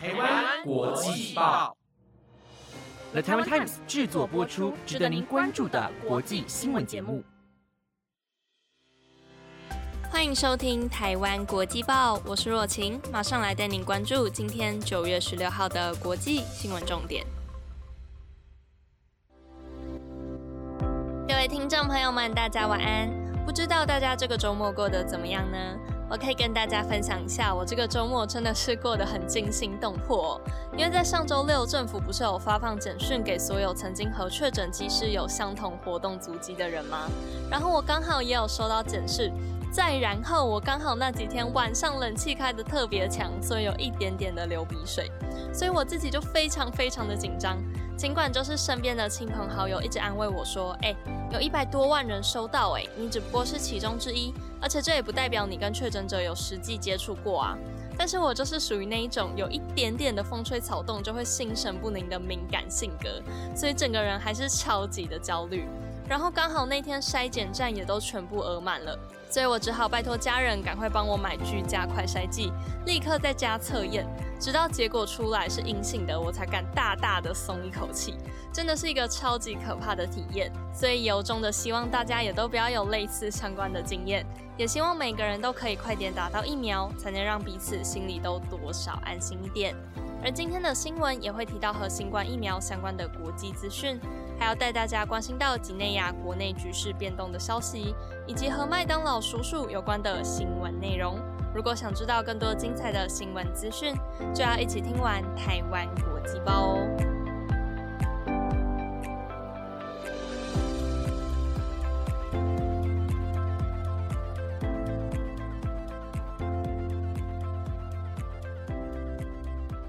台湾国际报，The Taiwan Times 制作播出，值得您关注的国际新闻节目。欢迎收听《台湾国际报》，我是若晴，马上来带您关注今天九月十六号的国际新闻重点。各位听众朋友们，大家晚安。不知道大家这个周末过得怎么样呢？我可以跟大家分享一下，我这个周末真的是过得很惊心动魄。因为在上周六，政府不是有发放简讯给所有曾经和确诊机师有相同活动足迹的人吗？然后我刚好也有收到简讯，再然后我刚好那几天晚上冷气开的特别强，所以有一点点的流鼻水，所以我自己就非常非常的紧张。尽管就是身边的亲朋好友一直安慰我说：“哎，有一百多万人收到，哎，你只不过是其中之一，而且这也不代表你跟确诊者有实际接触过啊。”但是我就是属于那一种有一点点的风吹草动就会心神不宁的敏感性格，所以整个人还是超级的焦虑。然后刚好那天筛检站也都全部额满了。所以我只好拜托家人赶快帮我买居家快筛剂，立刻在家测验，直到结果出来是阴性的，我才敢大大的松一口气。真的是一个超级可怕的体验，所以由衷的希望大家也都不要有类似相关的经验，也希望每个人都可以快点打到疫苗，才能让彼此心里都多少安心一点。而今天的新闻也会提到和新冠疫苗相关的国际资讯。还要带大家关心到几内亚国内局势变动的消息，以及和麦当劳叔叔有关的新闻内容。如果想知道更多精彩的新闻资讯，就要一起听完台湾国际报哦。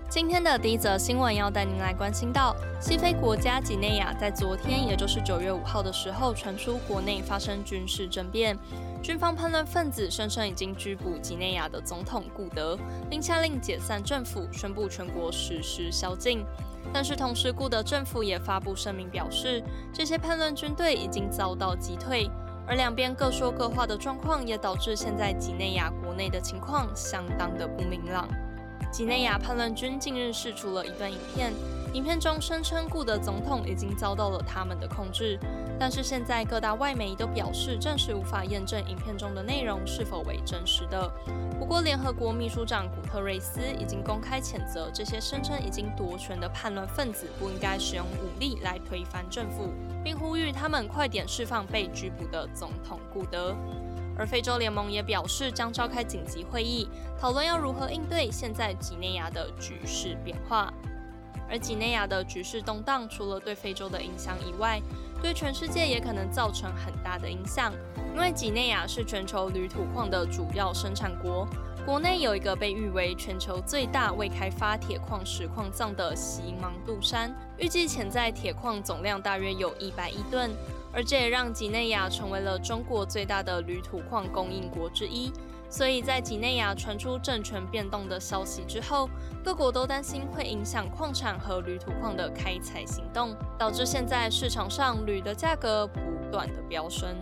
今天的第一则新闻要带您来关心到，西非国家几内亚在昨天，也就是九月五号的时候，传出国内发生军事政变，军方叛乱分子声称已经拘捕几内亚的总统古德，并下令解散政府，宣布全国实施宵禁。但是同时，古德政府也发布声明表示，这些叛乱军队已经遭到击退，而两边各说各话的状况，也导致现在几内亚国内的情况相当的不明朗。几内亚叛乱军近日释出了一段影片，影片中声称顾德总统已经遭到了他们的控制，但是现在各大外媒都表示暂时无法验证影片中的内容是否为真实的。不过，联合国秘书长古特瑞斯已经公开谴责这些声称已经夺权的叛乱分子不应该使用武力来推翻政府，并呼吁他们快点释放被拘捕的总统古德。而非洲联盟也表示将召开紧急会议，讨论要如何应对现在几内亚的局势变化。而几内亚的局势动荡，除了对非洲的影响以外，对全世界也可能造成很大的影响。因为几内亚是全球铝土矿的主要生产国，国内有一个被誉为全球最大未开发铁矿石矿藏的西芒杜山，预计潜在铁矿总量大约有一百亿吨。而这也让几内亚成为了中国最大的铝土矿供应国之一。所以在几内亚传出政权变动的消息之后，各国都担心会影响矿产和铝土矿的开采行动，导致现在市场上铝的价格不断的飙升。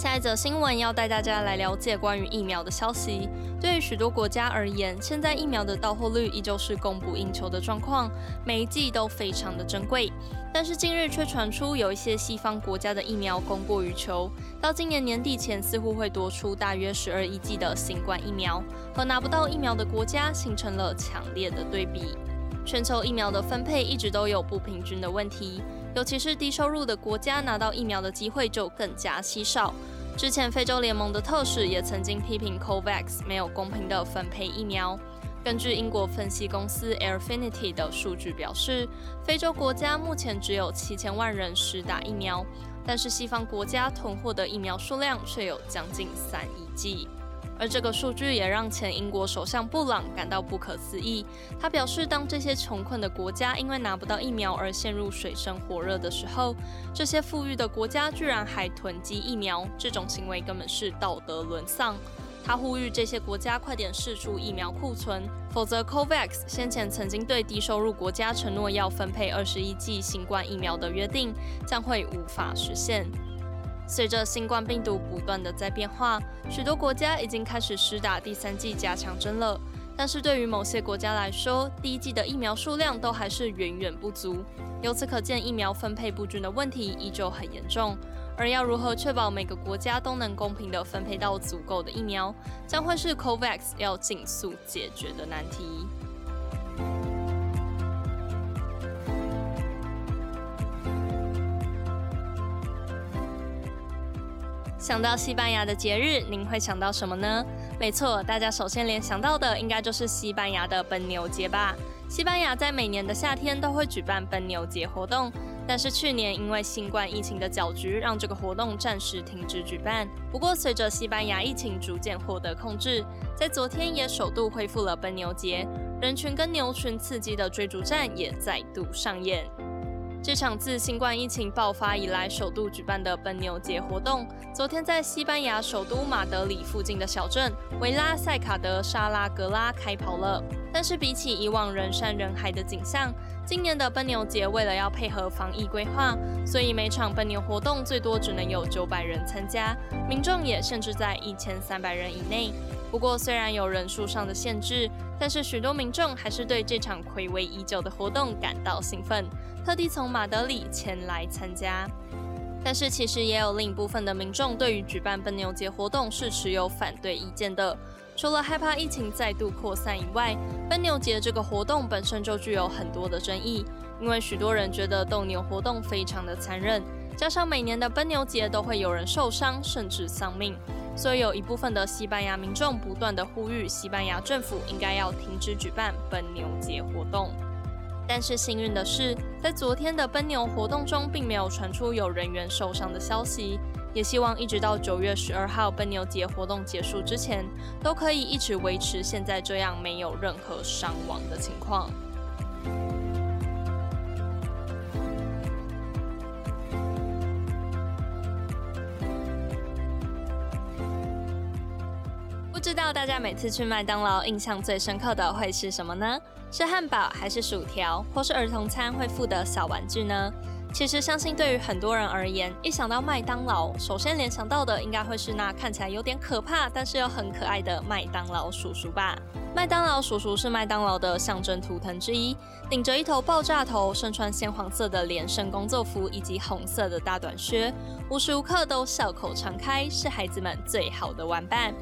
下一则新闻要带大家来了解关于疫苗的消息。对于许多国家而言，现在疫苗的到货率依旧是供不应求的状况，每一剂都非常的珍贵。但是近日却传出有一些西方国家的疫苗供过于求，到今年年底前似乎会多出大约十二亿剂的新冠疫苗，和拿不到疫苗的国家形成了强烈的对比。全球疫苗的分配一直都有不平均的问题。尤其是低收入的国家拿到疫苗的机会就更加稀少。之前非洲联盟的特使也曾经批评 COVAX 没有公平的分配疫苗。根据英国分析公司 Airfinity 的数据表示，非洲国家目前只有七千万人施打疫苗，但是西方国家囤货的疫苗数量却有将近三亿剂。而这个数据也让前英国首相布朗感到不可思议。他表示，当这些穷困的国家因为拿不到疫苗而陷入水深火热的时候，这些富裕的国家居然还囤积疫苗，这种行为根本是道德沦丧。他呼吁这些国家快点释出疫苗库存，否则 COVAX 先前曾经对低收入国家承诺要分配二十一剂新冠疫苗的约定将会无法实现。随着新冠病毒不断的在变化，许多国家已经开始施打第三剂加强针了。但是对于某些国家来说，第一剂的疫苗数量都还是远远不足。由此可见，疫苗分配不均的问题依旧很严重。而要如何确保每个国家都能公平地分配到足够的疫苗，将会是 COVAX 要尽速解决的难题。想到西班牙的节日，您会想到什么呢？没错，大家首先联想到的应该就是西班牙的奔牛节吧。西班牙在每年的夏天都会举办奔牛节活动，但是去年因为新冠疫情的搅局，让这个活动暂时停止举办。不过，随着西班牙疫情逐渐获得控制，在昨天也首度恢复了奔牛节，人群跟牛群刺激的追逐战也再度上演。这场自新冠疫情爆发以来首度举办的奔牛节活动，昨天在西班牙首都马德里附近的小镇维拉塞卡德沙拉格拉开跑了。但是比起以往人山人海的景象，今年的奔牛节为了要配合防疫规划，所以每场奔牛活动最多只能有九百人参加，民众也限制在一千三百人以内。不过，虽然有人数上的限制，但是许多民众还是对这场暌违已久的活动感到兴奋，特地从马德里前来参加。但是，其实也有另一部分的民众对于举办奔牛节活动是持有反对意见的。除了害怕疫情再度扩散以外，奔牛节这个活动本身就具有很多的争议，因为许多人觉得斗牛活动非常的残忍，加上每年的奔牛节都会有人受伤甚至丧命。所以有一部分的西班牙民众不断的呼吁西班牙政府应该要停止举办奔牛节活动。但是幸运的是，在昨天的奔牛活动中，并没有传出有人员受伤的消息。也希望一直到九月十二号奔牛节活动结束之前，都可以一直维持现在这样没有任何伤亡的情况。道大家每次去麦当劳印象最深刻的会是什么呢？是汉堡，还是薯条，或是儿童餐会附的小玩具呢？其实相信对于很多人而言，一想到麦当劳，首先联想到的应该会是那看起来有点可怕，但是又很可爱的麦当劳叔叔吧。麦当劳叔叔是麦当劳的象征图腾之一，顶着一头爆炸头，身穿鲜黄色的连身工作服以及红色的大短靴，无时无刻都笑口常开，是孩子们最好的玩伴。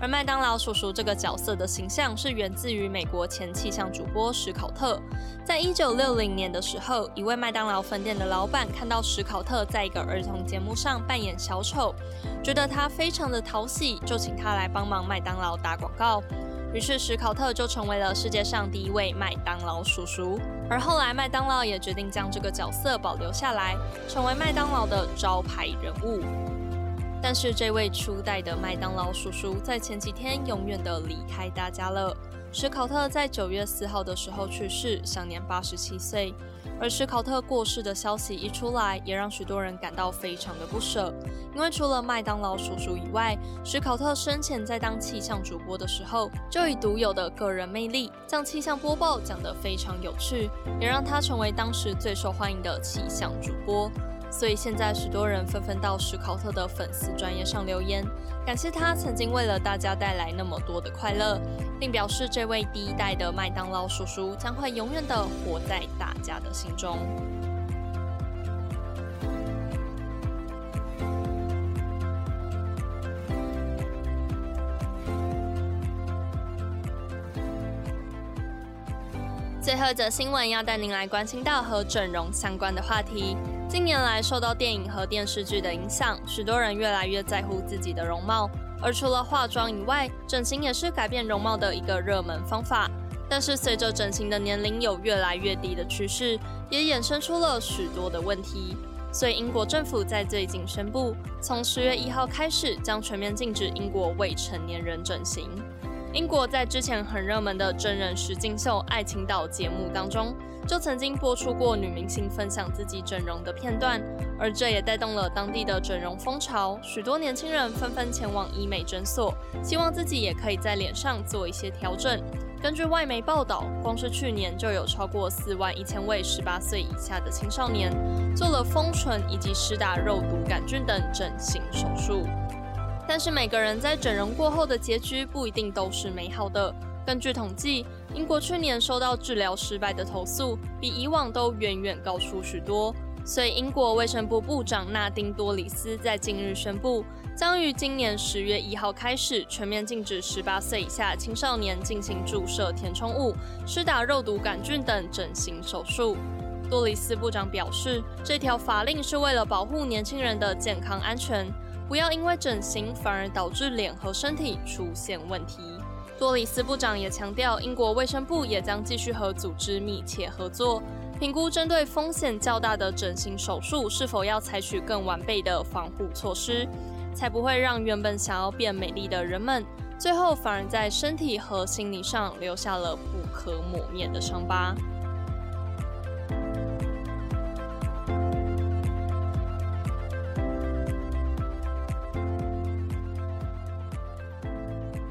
而麦当劳叔叔这个角色的形象是源自于美国前气象主播史考特。在一九六零年的时候，一位麦当劳分店的老板看到史考特在一个儿童节目上扮演小丑，觉得他非常的讨喜，就请他来帮忙麦当劳打广告。于是史考特就成为了世界上第一位麦当劳叔叔。而后来麦当劳也决定将这个角色保留下来，成为麦当劳的招牌人物。但是这位初代的麦当劳叔叔在前几天永远的离开大家了。史考特在九月四号的时候去世，享年八十七岁。而史考特过世的消息一出来，也让许多人感到非常的不舍。因为除了麦当劳叔叔以外，史考特生前在当气象主播的时候，就以独有的个人魅力，将气象播报讲得非常有趣，也让他成为当时最受欢迎的气象主播。所以现在许多人纷纷到史考特的粉丝专业上留言，感谢他曾经为了大家带来那么多的快乐，并表示这位第一代的麦当劳叔叔将会永远的活在大家的心中。最后一则新闻要带您来关心到和整容相关的话题。近年来，受到电影和电视剧的影响，许多人越来越在乎自己的容貌。而除了化妆以外，整形也是改变容貌的一个热门方法。但是，随着整形的年龄有越来越低的趋势，也衍生出了许多的问题。所以，英国政府在最近宣布，从十月一号开始，将全面禁止英国未成年人整形。英国在之前很热门的真人实境秀《爱情岛》节目当中。就曾经播出过女明星分享自己整容的片段，而这也带动了当地的整容风潮，许多年轻人纷纷前往医美诊所，希望自己也可以在脸上做一些调整。根据外媒报道，光是去年就有超过四万一千位十八岁以下的青少年做了丰唇以及施打肉毒杆菌等整形手术。但是每个人在整容过后的结局不一定都是美好的。根据统计，英国去年收到治疗失败的投诉比以往都远远高出许多。所以，英国卫生部部长纳丁多里斯在近日宣布，将于今年十月一号开始全面禁止十八岁以下青少年进行注射填充物、施打肉毒杆菌等整形手术。多里斯部长表示，这条法令是为了保护年轻人的健康安全，不要因为整形反而导致脸和身体出现问题。多里斯部长也强调，英国卫生部也将继续和组织密切合作。评估针对风险较大的整形手术是否要采取更完备的防护措施，才不会让原本想要变美丽的人们，最后反而在身体和心理上留下了不可磨灭的伤疤。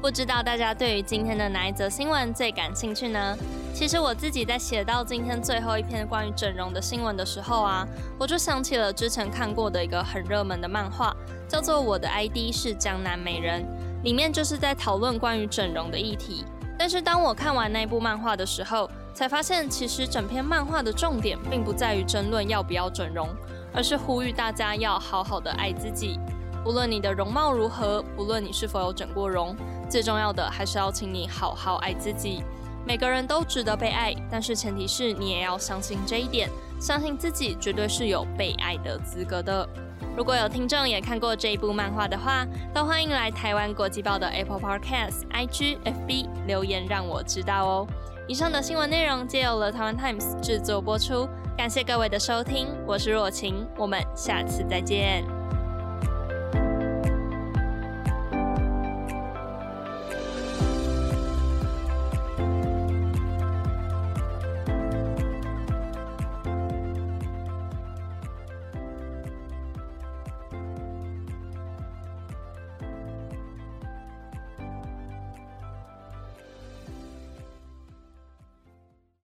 不知道大家对于今天的哪一则新闻最感兴趣呢？其实我自己在写到今天最后一篇关于整容的新闻的时候啊，我就想起了之前看过的一个很热门的漫画，叫做《我的 ID 是江南美人》，里面就是在讨论关于整容的议题。但是当我看完那部漫画的时候，才发现其实整篇漫画的重点并不在于争论要不要整容，而是呼吁大家要好好的爱自己。无论你的容貌如何，不论你是否有整过容，最重要的还是要请你好好爱自己。每个人都值得被爱，但是前提是你也要相信这一点，相信自己绝对是有被爱的资格的。如果有听众也看过这一部漫画的话，都欢迎来台湾国际报的 Apple Podcast、IG、FB 留言让我知道哦。以上的新闻内容皆由了台湾 Times 制作播出，感谢各位的收听，我是若晴，我们下次再见。